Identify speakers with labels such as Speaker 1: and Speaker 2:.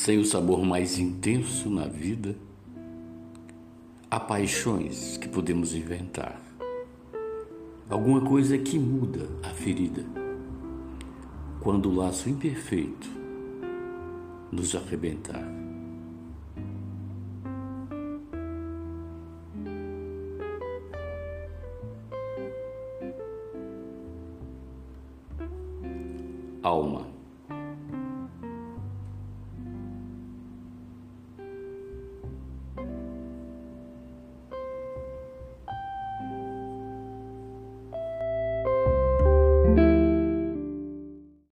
Speaker 1: sem o sabor mais intenso na vida, há paixões que podemos inventar. Alguma coisa que muda a ferida. Quando o laço imperfeito nos arrebentar. Alma.